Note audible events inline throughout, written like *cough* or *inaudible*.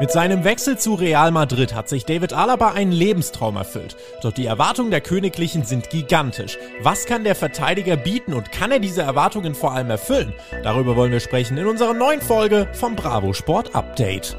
Mit seinem Wechsel zu Real Madrid hat sich David Alaba einen Lebenstraum erfüllt. Doch die Erwartungen der Königlichen sind gigantisch. Was kann der Verteidiger bieten und kann er diese Erwartungen vor allem erfüllen? Darüber wollen wir sprechen in unserer neuen Folge vom Bravo Sport Update.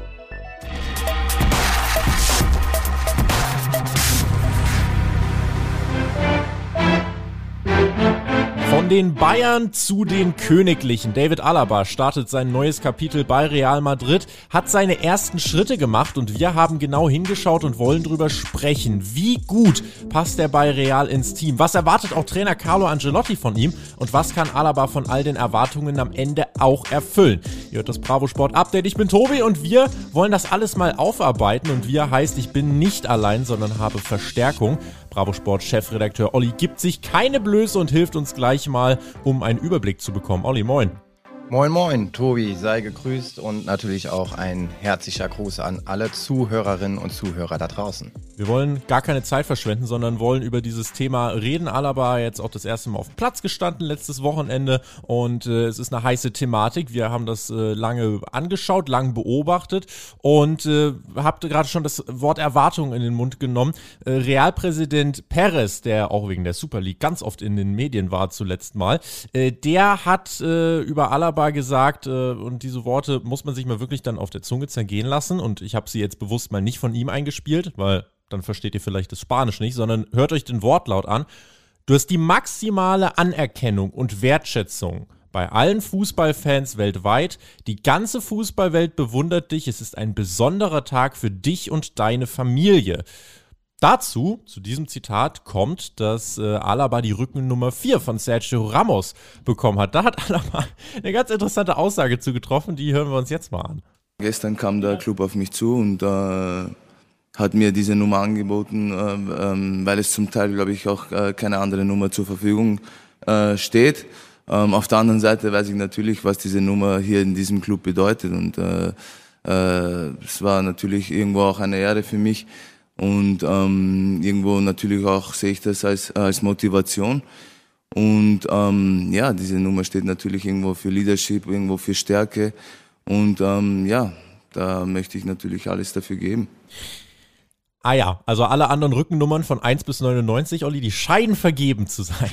Von den Bayern zu den Königlichen. David Alaba startet sein neues Kapitel bei Real Madrid, hat seine ersten Schritte gemacht und wir haben genau hingeschaut und wollen drüber sprechen. Wie gut passt er bei Real ins Team? Was erwartet auch Trainer Carlo Angelotti von ihm? Und was kann Alaba von all den Erwartungen am Ende auch erfüllen? Ihr hört das Bravo Sport Update. Ich bin Tobi und wir wollen das alles mal aufarbeiten. Und wir heißt, ich bin nicht allein, sondern habe Verstärkung. Bravo Sport Chefredakteur Olli gibt sich keine Blöße und hilft uns gleich mal, um einen Überblick zu bekommen. Olli, moin. Moin Moin, Tobi, sei gegrüßt und natürlich auch ein herzlicher Gruß an alle Zuhörerinnen und Zuhörer da draußen. Wir wollen gar keine Zeit verschwenden, sondern wollen über dieses Thema reden. Alaba jetzt auch das erste Mal auf Platz gestanden letztes Wochenende und äh, es ist eine heiße Thematik. Wir haben das äh, lange angeschaut, lang beobachtet und äh, habt gerade schon das Wort Erwartung in den Mund genommen. Äh, Realpräsident Perez, der auch wegen der Super League ganz oft in den Medien war zuletzt mal, äh, der hat äh, über Alaba wunderbar gesagt äh, und diese Worte muss man sich mal wirklich dann auf der Zunge zergehen lassen und ich habe sie jetzt bewusst mal nicht von ihm eingespielt, weil dann versteht ihr vielleicht das Spanisch nicht, sondern hört euch den Wortlaut an. Du hast die maximale Anerkennung und Wertschätzung bei allen Fußballfans weltweit. Die ganze Fußballwelt bewundert dich. Es ist ein besonderer Tag für dich und deine Familie. Dazu, zu diesem Zitat, kommt, dass äh, Alaba die Rückennummer 4 von Sergio Ramos bekommen hat. Da hat Alaba *laughs* eine ganz interessante Aussage zugetroffen, die hören wir uns jetzt mal an. Gestern kam der Club auf mich zu und äh, hat mir diese Nummer angeboten, äh, ähm, weil es zum Teil, glaube ich, auch äh, keine andere Nummer zur Verfügung äh, steht. Ähm, auf der anderen Seite weiß ich natürlich, was diese Nummer hier in diesem Club bedeutet und äh, es war natürlich irgendwo auch eine Ehre für mich, und ähm, irgendwo natürlich auch sehe ich das als, als Motivation. Und ähm, ja, diese Nummer steht natürlich irgendwo für Leadership, irgendwo für Stärke. Und ähm, ja, da möchte ich natürlich alles dafür geben. Ah ja, also alle anderen Rückennummern von 1 bis 99, Olli, die scheinen vergeben zu sein.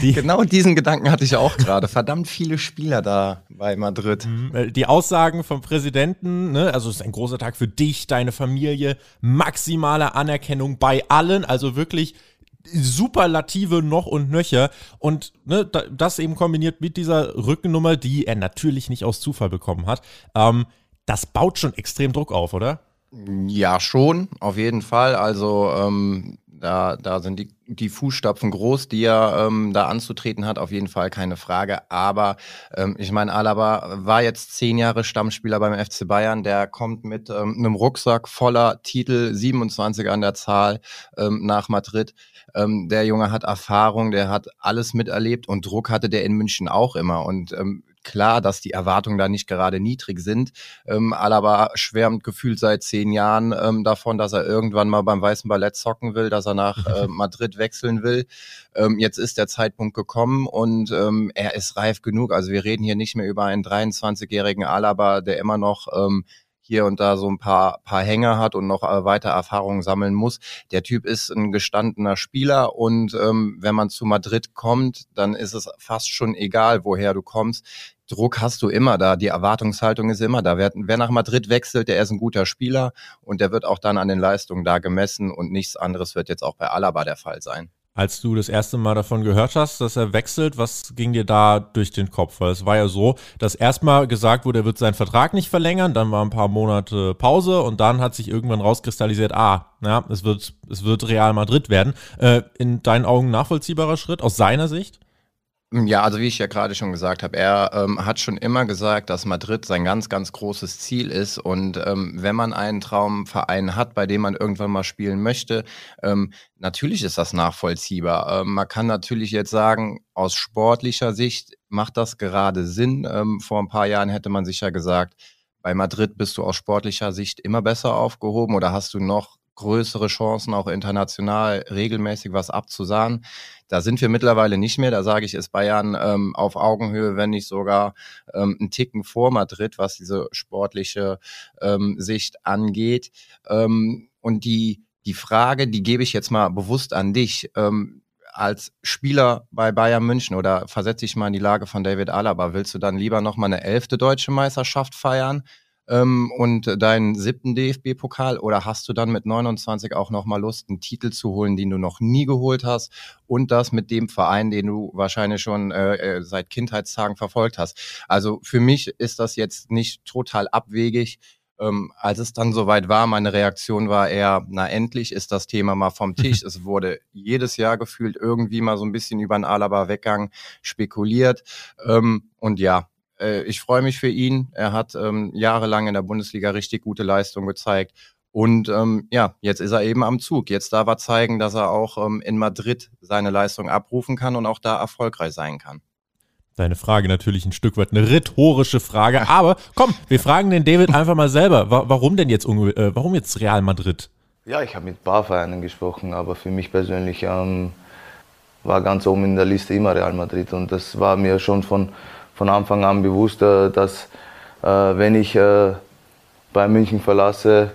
Die genau diesen Gedanken hatte ich auch gerade. Verdammt viele Spieler da bei Madrid. Mhm. Äh, die Aussagen vom Präsidenten, ne, also es ist ein großer Tag für dich, deine Familie, maximale Anerkennung bei allen, also wirklich Superlative noch und nöcher. Und ne, das eben kombiniert mit dieser Rückennummer, die er natürlich nicht aus Zufall bekommen hat. Ähm, das baut schon extrem Druck auf, oder? Ja, schon, auf jeden Fall. Also ähm, da, da sind die, die Fußstapfen groß, die er ähm, da anzutreten hat, auf jeden Fall keine Frage. Aber ähm, ich meine, Alaba war jetzt zehn Jahre Stammspieler beim FC Bayern. Der kommt mit ähm, einem Rucksack voller Titel, 27 an der Zahl, ähm, nach Madrid. Ähm, der Junge hat Erfahrung, der hat alles miterlebt und Druck hatte der in München auch immer. Und ähm, klar, dass die Erwartungen da nicht gerade niedrig sind. Ähm, Alaba schwärmt gefühlt seit zehn Jahren ähm, davon, dass er irgendwann mal beim Weißen Ballett zocken will, dass er nach äh, *laughs* Madrid wechseln will. Ähm, jetzt ist der Zeitpunkt gekommen und ähm, er ist reif genug. Also wir reden hier nicht mehr über einen 23-jährigen Alaba, der immer noch ähm, hier und da so ein paar, paar Hänger hat und noch äh, weiter Erfahrungen sammeln muss. Der Typ ist ein gestandener Spieler und ähm, wenn man zu Madrid kommt, dann ist es fast schon egal, woher du kommst. Druck hast du immer da, die Erwartungshaltung ist immer da. Wer, wer nach Madrid wechselt, der ist ein guter Spieler und der wird auch dann an den Leistungen da gemessen und nichts anderes wird jetzt auch bei Alaba der Fall sein. Als du das erste Mal davon gehört hast, dass er wechselt, was ging dir da durch den Kopf? Weil es war ja so, dass erstmal gesagt wurde, er wird seinen Vertrag nicht verlängern, dann war ein paar Monate Pause und dann hat sich irgendwann rauskristallisiert, ah, ja, es wird, es wird Real Madrid werden. Äh, in deinen Augen nachvollziehbarer Schritt aus seiner Sicht? Ja, also wie ich ja gerade schon gesagt habe, er ähm, hat schon immer gesagt, dass Madrid sein ganz, ganz großes Ziel ist. Und ähm, wenn man einen Traumverein hat, bei dem man irgendwann mal spielen möchte, ähm, natürlich ist das nachvollziehbar. Ähm, man kann natürlich jetzt sagen, aus sportlicher Sicht macht das gerade Sinn. Ähm, vor ein paar Jahren hätte man sicher gesagt, bei Madrid bist du aus sportlicher Sicht immer besser aufgehoben oder hast du noch größere Chancen, auch international regelmäßig was abzusahen. Da sind wir mittlerweile nicht mehr. Da sage ich, ist Bayern ähm, auf Augenhöhe, wenn nicht sogar ähm, ein Ticken vor Madrid, was diese sportliche ähm, Sicht angeht. Ähm, und die, die Frage, die gebe ich jetzt mal bewusst an dich. Ähm, als Spieler bei Bayern München oder versetze ich mal in die Lage von David Alaba, willst du dann lieber nochmal eine elfte deutsche Meisterschaft feiern ähm, und deinen siebten DFB-Pokal oder hast du dann mit 29 auch nochmal Lust, einen Titel zu holen, den du noch nie geholt hast und das mit dem Verein, den du wahrscheinlich schon äh, äh seit Kindheitstagen verfolgt hast? Also für mich ist das jetzt nicht total abwegig. Ähm, als es dann soweit war, meine Reaktion war eher, na endlich ist das Thema mal vom Tisch. *laughs* es wurde jedes Jahr gefühlt irgendwie mal so ein bisschen über einen Alaba-Weggang spekuliert. Ähm, und ja, äh, ich freue mich für ihn. Er hat ähm, jahrelang in der Bundesliga richtig gute Leistung gezeigt. Und ähm, ja, jetzt ist er eben am Zug. Jetzt darf er zeigen, dass er auch ähm, in Madrid seine Leistung abrufen kann und auch da erfolgreich sein kann. Deine Frage natürlich ein Stück weit eine rhetorische Frage, aber komm, wir fragen den David einfach mal selber. Warum denn jetzt, äh, warum jetzt Real Madrid? Ja, ich habe mit ein paar Vereinen gesprochen, aber für mich persönlich ähm, war ganz oben in der Liste immer Real Madrid und das war mir schon von, von Anfang an bewusst, äh, dass äh, wenn ich äh, bei München verlasse,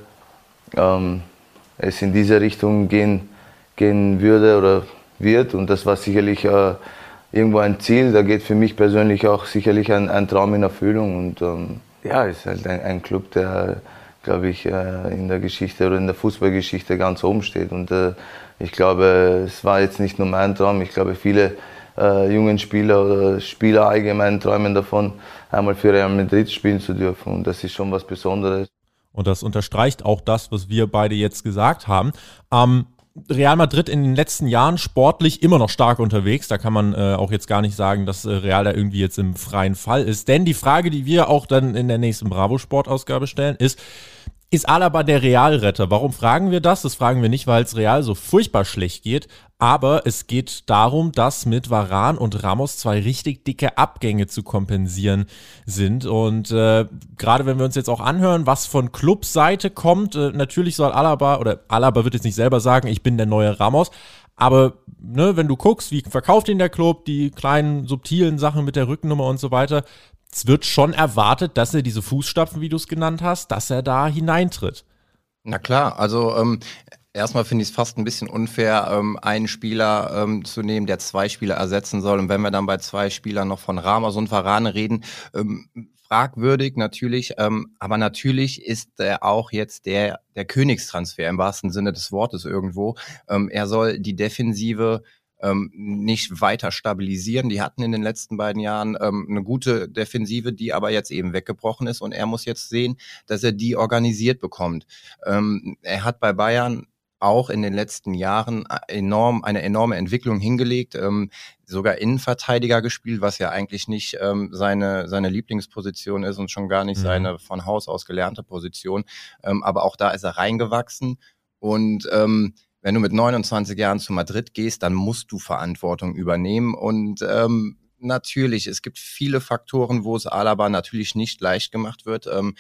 ähm, es in diese Richtung gehen, gehen würde oder wird und das war sicherlich irgendwo ein Ziel. Da geht für mich persönlich auch sicherlich ein, ein Traum in Erfüllung. Und ähm, ja, es ist halt ein, ein Club, der, glaube ich, äh, in der Geschichte oder in der Fußballgeschichte ganz oben steht. Und äh, ich glaube, es war jetzt nicht nur mein Traum. Ich glaube, viele äh, jungen Spieler oder Spieler allgemein träumen davon, einmal für Real Madrid spielen zu dürfen. Und das ist schon was Besonderes. Und das unterstreicht auch das, was wir beide jetzt gesagt haben. Ähm, Real Madrid in den letzten Jahren sportlich immer noch stark unterwegs. Da kann man äh, auch jetzt gar nicht sagen, dass äh, Real da irgendwie jetzt im freien Fall ist. Denn die Frage, die wir auch dann in der nächsten Bravo-Sport-Ausgabe stellen, ist, ist Alaba der Realretter? Warum fragen wir das? Das fragen wir nicht, weil es Real so furchtbar schlecht geht, aber es geht darum, dass mit Varan und Ramos zwei richtig dicke Abgänge zu kompensieren sind. Und äh, gerade wenn wir uns jetzt auch anhören, was von Clubseite kommt, äh, natürlich soll Alaba, oder Alaba wird jetzt nicht selber sagen, ich bin der neue Ramos, aber ne, wenn du guckst, wie verkauft ihn der Club, die kleinen subtilen Sachen mit der Rückennummer und so weiter, es wird schon erwartet, dass er diese Fußstapfen, wie du es genannt hast, dass er da hineintritt. Na klar, also ähm, Erstmal finde ich es fast ein bisschen unfair, ähm, einen Spieler ähm, zu nehmen, der zwei Spieler ersetzen soll. Und wenn wir dann bei zwei Spielern noch von Ramos und Varane reden, ähm, fragwürdig natürlich, ähm, aber natürlich ist er auch jetzt der, der Königstransfer im wahrsten Sinne des Wortes irgendwo. Ähm, er soll die Defensive ähm, nicht weiter stabilisieren. Die hatten in den letzten beiden Jahren ähm, eine gute Defensive, die aber jetzt eben weggebrochen ist und er muss jetzt sehen, dass er die organisiert bekommt. Ähm, er hat bei Bayern auch in den letzten Jahren äh, enorm eine enorme Entwicklung hingelegt, ähm, sogar Innenverteidiger gespielt, was ja eigentlich nicht ähm, seine seine Lieblingsposition ist und schon gar nicht mhm. seine von Haus aus gelernte Position. Ähm, aber auch da ist er reingewachsen und ähm, wenn du mit 29 Jahren zu Madrid gehst, dann musst du Verantwortung übernehmen und ähm, natürlich, es gibt viele Faktoren, wo es Alaba natürlich nicht leicht gemacht wird. Ähm,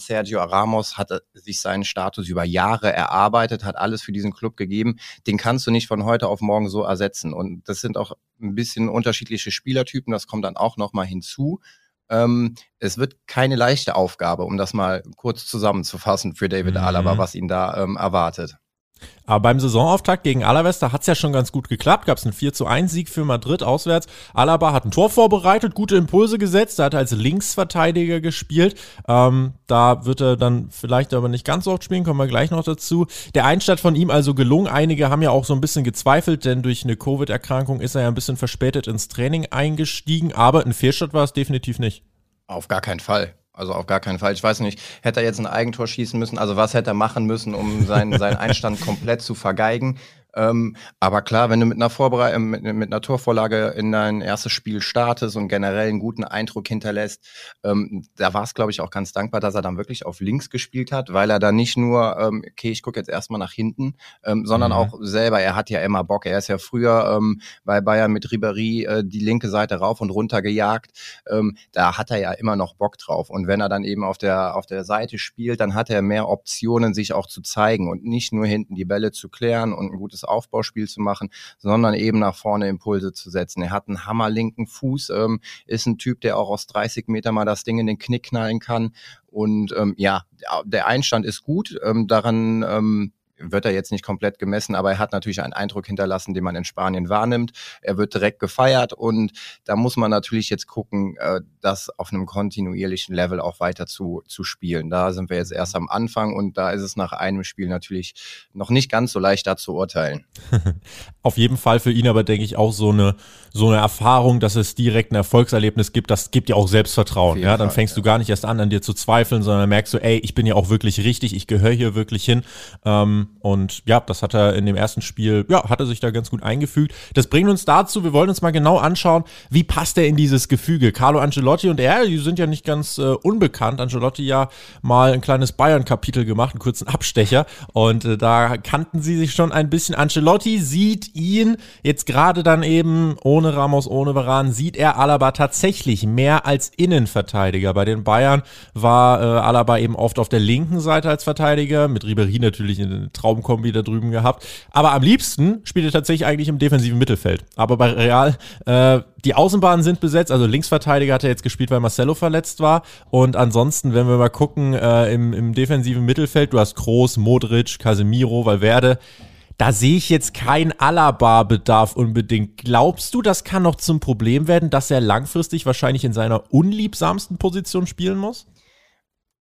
Sergio Ramos hat äh, sich seinen Status über Jahre erarbeitet, hat alles für diesen Club gegeben. Den kannst du nicht von heute auf morgen so ersetzen. Und das sind auch ein bisschen unterschiedliche Spielertypen. Das kommt dann auch nochmal hinzu. Ähm, es wird keine leichte Aufgabe, um das mal kurz zusammenzufassen für David mhm. Alaba, was ihn da ähm, erwartet. Aber beim Saisonauftakt gegen Alaves, da hat es ja schon ganz gut geklappt. Gab es einen 4 zu 1 Sieg für Madrid auswärts. Alaba hat ein Tor vorbereitet, gute Impulse gesetzt. Er hat als Linksverteidiger gespielt. Ähm, da wird er dann vielleicht aber nicht ganz so oft spielen, kommen wir gleich noch dazu. Der Einstand von ihm also gelungen. Einige haben ja auch so ein bisschen gezweifelt, denn durch eine Covid-Erkrankung ist er ja ein bisschen verspätet ins Training eingestiegen. Aber ein Fehlstart war es definitiv nicht. Auf gar keinen Fall. Also auf gar keinen Fall. Ich weiß nicht, hätte er jetzt ein Eigentor schießen müssen? Also was hätte er machen müssen, um seinen, seinen Einstand komplett zu vergeigen? Ähm, aber klar, wenn du mit einer Vorbereitung, mit, mit, einer Torvorlage in dein erstes Spiel startest und generell einen guten Eindruck hinterlässt, ähm, da war es, glaube ich, auch ganz dankbar, dass er dann wirklich auf links gespielt hat, weil er da nicht nur, ähm, okay, ich gucke jetzt erstmal nach hinten, ähm, sondern mhm. auch selber, er hat ja immer Bock. Er ist ja früher ähm, bei Bayern mit Ribéry äh, die linke Seite rauf und runter gejagt. Ähm, da hat er ja immer noch Bock drauf. Und wenn er dann eben auf der, auf der Seite spielt, dann hat er mehr Optionen, sich auch zu zeigen und nicht nur hinten die Bälle zu klären und ein gutes Aufbauspiel zu machen, sondern eben nach vorne Impulse zu setzen. Er hat einen hammerlinken Fuß, ähm, ist ein Typ, der auch aus 30 Meter mal das Ding in den Knick knallen kann. Und ähm, ja, der Einstand ist gut. Ähm, daran ähm, wird er jetzt nicht komplett gemessen, aber er hat natürlich einen Eindruck hinterlassen, den man in Spanien wahrnimmt. Er wird direkt gefeiert und da muss man natürlich jetzt gucken, äh, das auf einem kontinuierlichen Level auch weiter zu, zu spielen. Da sind wir jetzt erst am Anfang und da ist es nach einem Spiel natürlich noch nicht ganz so leicht da zu urteilen. *laughs* auf jeden Fall für ihn aber denke ich auch so eine, so eine Erfahrung, dass es direkt ein Erfolgserlebnis gibt, das gibt dir auch Selbstvertrauen. Ja, dann Fall, fängst ja. du gar nicht erst an, an dir zu zweifeln, sondern merkst du, ey, ich bin ja auch wirklich richtig, ich gehöre hier wirklich hin. Ähm, und ja, das hat er in dem ersten Spiel, ja, hat er sich da ganz gut eingefügt. Das bringt uns dazu, wir wollen uns mal genau anschauen, wie passt er in dieses Gefüge. Carlo Ancelotti und er, die sind ja nicht ganz äh, unbekannt. Ancelotti ja mal ein kleines Bayern-Kapitel gemacht, einen kurzen Abstecher. Und äh, da kannten sie sich schon ein bisschen. Ancelotti sieht ihn jetzt gerade dann eben ohne Ramos, ohne Varan, sieht er Alaba tatsächlich mehr als Innenverteidiger. Bei den Bayern war äh, Alaba eben oft auf der linken Seite als Verteidiger, mit Ribery natürlich in Traumkombi da drüben gehabt. Aber am liebsten spielt er tatsächlich eigentlich im defensiven Mittelfeld. Aber bei Real, äh, die Außenbahnen sind besetzt, also Linksverteidiger hat er jetzt gespielt, weil Marcelo verletzt war. Und ansonsten, wenn wir mal gucken, äh, im, im defensiven Mittelfeld, du hast Kroos, Modric, Casemiro, Valverde. Da sehe ich jetzt keinen Alaba-Bedarf unbedingt. Glaubst du, das kann noch zum Problem werden, dass er langfristig wahrscheinlich in seiner unliebsamsten Position spielen muss?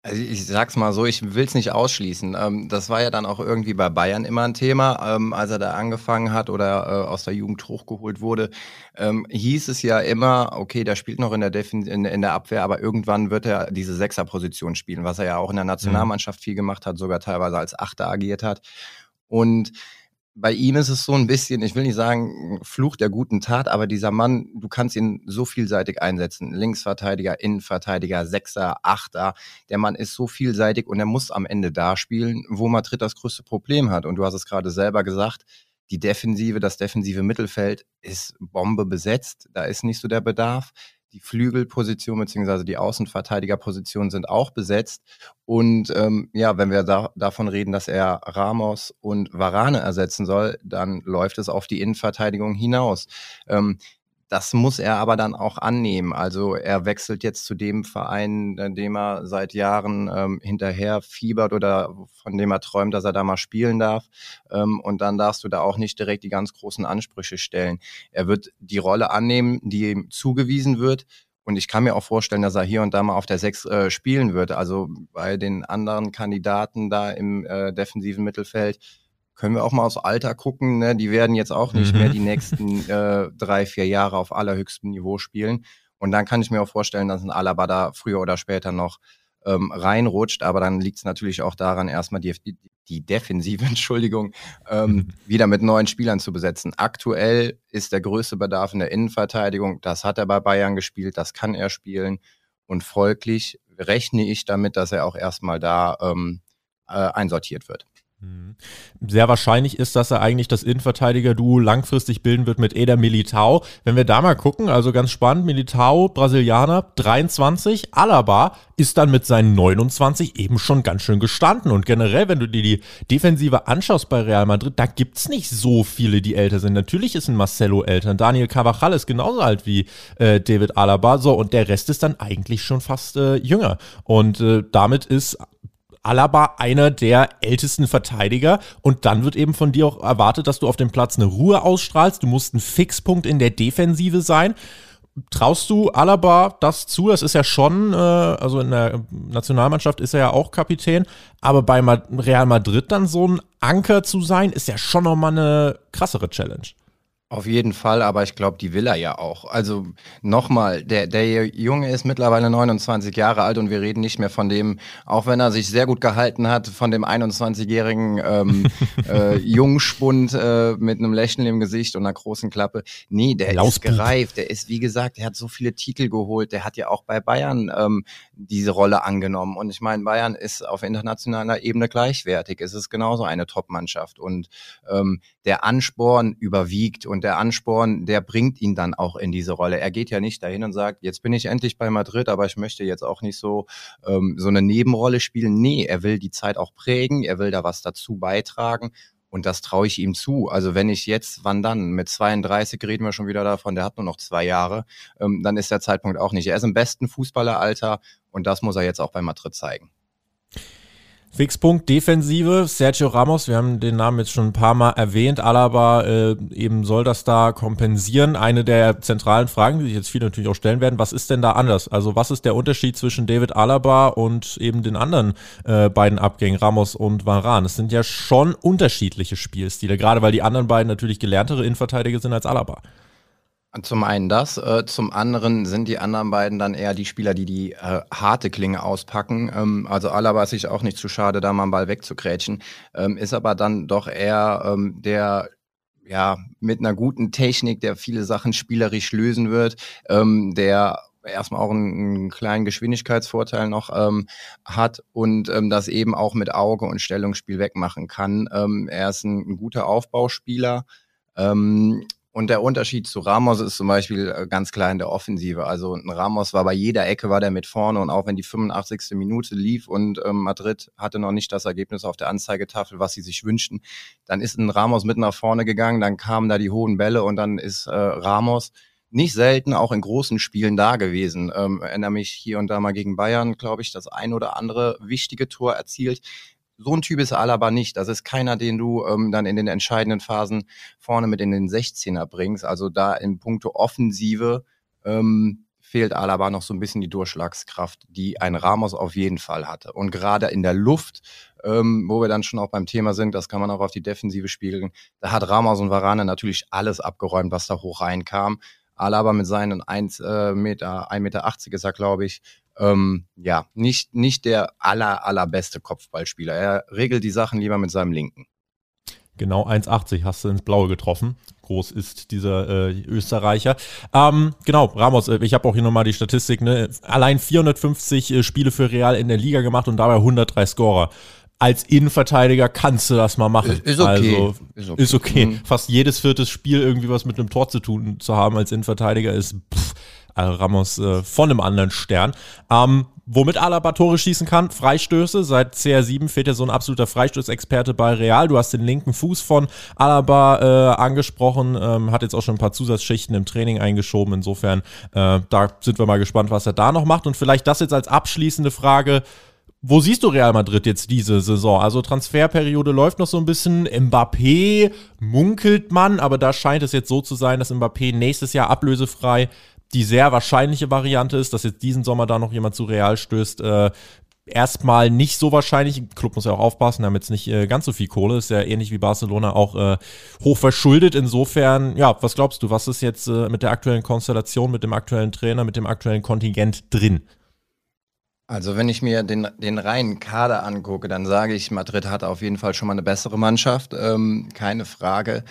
Also ich sag's mal so, ich will's nicht ausschließen. Ähm, das war ja dann auch irgendwie bei Bayern immer ein Thema, ähm, als er da angefangen hat oder äh, aus der Jugend hochgeholt wurde. Ähm, hieß es ja immer, okay, der spielt noch in der, Defin in, in der Abwehr, aber irgendwann wird er diese Sechserposition spielen, was er ja auch in der mhm. Nationalmannschaft viel gemacht hat, sogar teilweise als Achter agiert hat. Und bei ihm ist es so ein bisschen, ich will nicht sagen, Fluch der guten Tat, aber dieser Mann, du kannst ihn so vielseitig einsetzen. Linksverteidiger, Innenverteidiger, Sechser, Achter. Der Mann ist so vielseitig und er muss am Ende da spielen, wo Madrid das größte Problem hat. Und du hast es gerade selber gesagt, die Defensive, das defensive Mittelfeld ist Bombe besetzt. Da ist nicht so der Bedarf. Die Flügelposition beziehungsweise die Außenverteidigerposition sind auch besetzt. Und ähm, ja, wenn wir da, davon reden, dass er Ramos und Varane ersetzen soll, dann läuft es auf die Innenverteidigung hinaus. Ähm, das muss er aber dann auch annehmen. Also er wechselt jetzt zu dem Verein, dem er seit Jahren ähm, hinterher fiebert oder von dem er träumt, dass er da mal spielen darf. Ähm, und dann darfst du da auch nicht direkt die ganz großen Ansprüche stellen. Er wird die Rolle annehmen, die ihm zugewiesen wird. Und ich kann mir auch vorstellen, dass er hier und da mal auf der Sechs äh, spielen wird. Also bei den anderen Kandidaten da im äh, defensiven Mittelfeld können wir auch mal aus Alter gucken. Ne? Die werden jetzt auch nicht mhm. mehr die nächsten *laughs* äh, drei, vier Jahre auf allerhöchstem Niveau spielen. Und dann kann ich mir auch vorstellen, dass ein Alaba da früher oder später noch ähm, reinrutscht. Aber dann liegt es natürlich auch daran, erstmal die, die, Defensive, *laughs* Entschuldigung, ähm, mhm. *laughs* wieder mit neuen Spielern zu besetzen. Aktuell ist der größte Bedarf in der Innenverteidigung. Das hat er bei Bayern gespielt, das kann er spielen. Und folglich rechne ich damit, dass er auch erstmal da ähm, äh, einsortiert wird. Mhm. Sehr wahrscheinlich ist, dass er eigentlich das Innenverteidiger-Duo langfristig bilden wird mit Eder Militao. Wenn wir da mal gucken, also ganz spannend, Militao, Brasilianer, 23, Alaba ist dann mit seinen 29 eben schon ganz schön gestanden. Und generell, wenn du dir die Defensive anschaust bei Real Madrid, da gibt's nicht so viele, die älter sind. Natürlich ist ein Marcelo älter, Daniel Carvajal ist genauso alt wie äh, David Alaba, so, und der Rest ist dann eigentlich schon fast äh, jünger. Und äh, damit ist Alaba einer der ältesten Verteidiger und dann wird eben von dir auch erwartet, dass du auf dem Platz eine Ruhe ausstrahlst. Du musst ein Fixpunkt in der Defensive sein. Traust du Alaba das zu? Das ist ja schon, äh, also in der Nationalmannschaft ist er ja auch Kapitän, aber bei Real Madrid dann so ein Anker zu sein, ist ja schon nochmal eine krassere Challenge. Auf jeden Fall, aber ich glaube, die will er ja auch. Also nochmal, der, der Junge ist mittlerweile 29 Jahre alt und wir reden nicht mehr von dem, auch wenn er sich sehr gut gehalten hat, von dem 21-jährigen ähm, *laughs* äh, Jungspund äh, mit einem Lächeln im Gesicht und einer großen Klappe. Nee, der Lauspiep. ist gereift. Der ist, wie gesagt, der hat so viele Titel geholt. Der hat ja auch bei Bayern ähm, diese Rolle angenommen. Und ich meine, Bayern ist auf internationaler Ebene gleichwertig. Es ist genauso eine Top-Mannschaft. Und ähm, der Ansporn überwiegt und der Ansporn, der bringt ihn dann auch in diese Rolle. Er geht ja nicht dahin und sagt, jetzt bin ich endlich bei Madrid, aber ich möchte jetzt auch nicht so, ähm, so eine Nebenrolle spielen. Nee, er will die Zeit auch prägen, er will da was dazu beitragen. Und das traue ich ihm zu. Also wenn ich jetzt, wann dann? Mit 32 reden wir schon wieder davon, der hat nur noch zwei Jahre, ähm, dann ist der Zeitpunkt auch nicht. Er ist im besten Fußballeralter und das muss er jetzt auch bei Madrid zeigen. Fixpunkt Defensive, Sergio Ramos, wir haben den Namen jetzt schon ein paar Mal erwähnt, Alaba äh, eben soll das da kompensieren. Eine der zentralen Fragen, die sich jetzt viele natürlich auch stellen werden, was ist denn da anders? Also was ist der Unterschied zwischen David Alaba und eben den anderen äh, beiden Abgängen, Ramos und Varane? Es sind ja schon unterschiedliche Spielstile, gerade weil die anderen beiden natürlich gelerntere Innenverteidiger sind als Alaba. Zum einen das, äh, zum anderen sind die anderen beiden dann eher die Spieler, die die äh, harte Klinge auspacken. Ähm, also Alaba ist sich auch nicht zu schade, da mal einen Ball wegzukrätschen, ähm, ist aber dann doch eher ähm, der ja mit einer guten Technik, der viele Sachen spielerisch lösen wird, ähm, der erstmal auch einen, einen, kleinen Geschwindigkeitsvorteil noch ähm, hat und ähm, das eben auch mit Auge und Stellungsspiel wegmachen kann. Ähm, er ist ein, ein guter Aufbauspieler. Ähm, und der Unterschied zu Ramos ist zum Beispiel äh, ganz klar in der Offensive. Also ein Ramos war bei jeder Ecke war der mit vorne und auch wenn die 85. Minute lief und ähm, Madrid hatte noch nicht das Ergebnis auf der Anzeigetafel, was sie sich wünschten, dann ist ein Ramos mit nach vorne gegangen, dann kamen da die hohen Bälle und dann ist äh, Ramos nicht selten auch in großen Spielen da gewesen. Ähm, erinnere mich hier und da mal gegen Bayern, glaube ich, das ein oder andere wichtige Tor erzielt so ein Typ ist Alaba nicht. Das ist keiner, den du ähm, dann in den entscheidenden Phasen vorne mit in den 16er bringst. Also da in puncto Offensive ähm, fehlt Alaba noch so ein bisschen die Durchschlagskraft, die ein Ramos auf jeden Fall hatte. Und gerade in der Luft, ähm, wo wir dann schon auch beim Thema sind, das kann man auch auf die Defensive spiegeln, da hat Ramos und Varane natürlich alles abgeräumt, was da hoch reinkam. Alaba mit seinen 1 äh, Meter, 1,80 Meter ist er, glaube ich, ähm, ja, nicht, nicht der aller, allerbeste Kopfballspieler. Er regelt die Sachen lieber mit seinem Linken. Genau 1,80 hast du ins Blaue getroffen. Groß ist dieser äh, Österreicher. Ähm, genau, Ramos, äh, ich habe auch hier nochmal die Statistik. Ne? Allein 450 äh, Spiele für Real in der Liga gemacht und dabei 103 Scorer. Als Innenverteidiger kannst du das mal machen. Ist okay. Also, ist okay. Ist okay. Mhm. Fast jedes viertes Spiel irgendwie was mit einem Tor zu tun zu haben als Innenverteidiger ist pff, Ramos äh, von einem anderen Stern. Ähm, womit Alaba Tore schießen kann, Freistöße. Seit CR7 fehlt ja so ein absoluter Freistoßexperte bei Real. Du hast den linken Fuß von Alaba äh, angesprochen, ähm, hat jetzt auch schon ein paar Zusatzschichten im Training eingeschoben. Insofern, äh, da sind wir mal gespannt, was er da noch macht. Und vielleicht das jetzt als abschließende Frage. Wo siehst du Real Madrid jetzt diese Saison? Also Transferperiode läuft noch so ein bisschen. Mbappé munkelt man, aber da scheint es jetzt so zu sein, dass Mbappé nächstes Jahr ablösefrei die sehr wahrscheinliche Variante ist, dass jetzt diesen Sommer da noch jemand zu Real stößt. Äh, erstmal nicht so wahrscheinlich. Club muss ja auch aufpassen, damit es nicht äh, ganz so viel Kohle ist. Ja ähnlich wie Barcelona auch äh, hoch verschuldet. Insofern, ja, was glaubst du, was ist jetzt äh, mit der aktuellen Konstellation, mit dem aktuellen Trainer, mit dem aktuellen Kontingent drin? Also wenn ich mir den, den reinen Kader angucke, dann sage ich, Madrid hat auf jeden Fall schon mal eine bessere Mannschaft, ähm, keine Frage.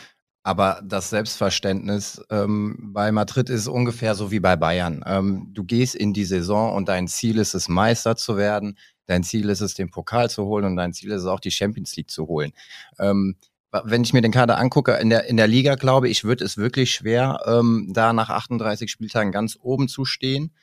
Aber das Selbstverständnis ähm, bei Madrid ist ungefähr so wie bei Bayern. Ähm, du gehst in die Saison und dein Ziel ist es, Meister zu werden. Dein Ziel ist es, den Pokal zu holen und dein Ziel ist es auch, die Champions League zu holen. Ähm, wenn ich mir den Kader angucke, in der, in der Liga, glaube ich, wird es wirklich schwer, ähm, da nach 38 Spieltagen ganz oben zu stehen.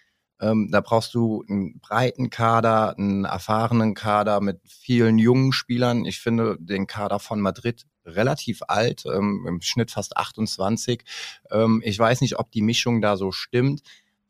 Ähm, da brauchst du einen breiten Kader, einen erfahrenen Kader mit vielen jungen Spielern. Ich finde den Kader von Madrid relativ alt, ähm, im Schnitt fast 28. Ähm, ich weiß nicht, ob die Mischung da so stimmt.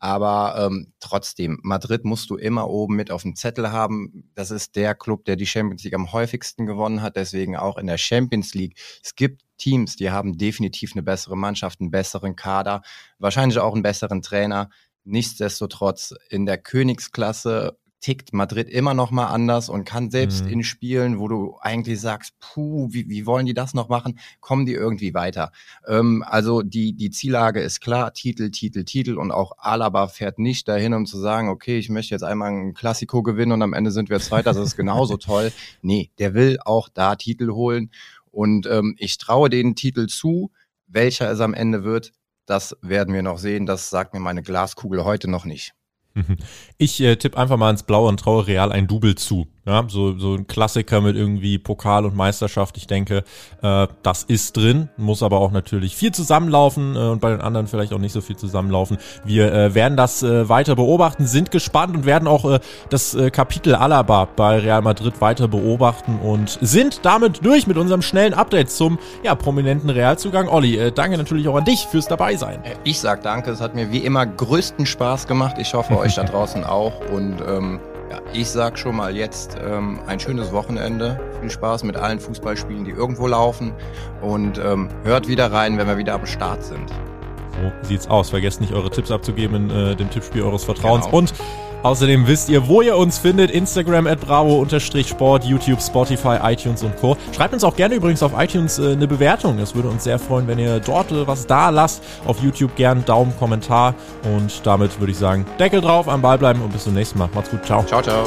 Aber ähm, trotzdem, Madrid musst du immer oben mit auf dem Zettel haben. Das ist der Club, der die Champions League am häufigsten gewonnen hat. Deswegen auch in der Champions League. Es gibt Teams, die haben definitiv eine bessere Mannschaft, einen besseren Kader, wahrscheinlich auch einen besseren Trainer. Nichtsdestotrotz in der Königsklasse tickt Madrid immer noch mal anders und kann selbst mhm. in Spielen, wo du eigentlich sagst, puh, wie, wie wollen die das noch machen, kommen die irgendwie weiter. Ähm, also die, die Ziellage ist klar, Titel, Titel, Titel und auch Alaba fährt nicht dahin, um zu sagen, okay, ich möchte jetzt einmal ein Klassiko gewinnen und am Ende sind wir Zweiter, das ist genauso toll. *laughs* Nee, der will auch da Titel holen und ähm, ich traue den Titel zu. Welcher es am Ende wird, das werden wir noch sehen. Das sagt mir meine Glaskugel heute noch nicht. *laughs* Ich äh, tippe einfach mal ins Blaue und traue Real ein Double zu. Ja, so, so ein Klassiker mit irgendwie Pokal und Meisterschaft. Ich denke, äh, das ist drin, muss aber auch natürlich viel zusammenlaufen äh, und bei den anderen vielleicht auch nicht so viel zusammenlaufen. Wir äh, werden das äh, weiter beobachten, sind gespannt und werden auch äh, das äh, Kapitel Alaba bei Real Madrid weiter beobachten und sind damit durch mit unserem schnellen Update zum ja, prominenten Realzugang. Olli, äh, danke natürlich auch an dich fürs dabei sein. Äh, ich sag danke, es hat mir wie immer größten Spaß gemacht. Ich hoffe euch da draußen auch und ähm, ja, ich sag schon mal jetzt ähm, ein schönes Wochenende. Viel Spaß mit allen Fußballspielen, die irgendwo laufen. Und ähm, hört wieder rein, wenn wir wieder am Start sind. So sieht's aus. Vergesst nicht, eure Tipps abzugeben in äh, dem Tippspiel eures Vertrauens. Genau. Und Außerdem wisst ihr, wo ihr uns findet. Instagram at bravo-sport, YouTube, Spotify, iTunes und Co. Schreibt uns auch gerne übrigens auf iTunes äh, eine Bewertung. Es würde uns sehr freuen, wenn ihr dort äh, was da lasst. Auf YouTube gern Daumen, Kommentar. Und damit würde ich sagen, Deckel drauf, am Ball bleiben und bis zum nächsten Mal. Macht's gut. Ciao. Ciao, ciao.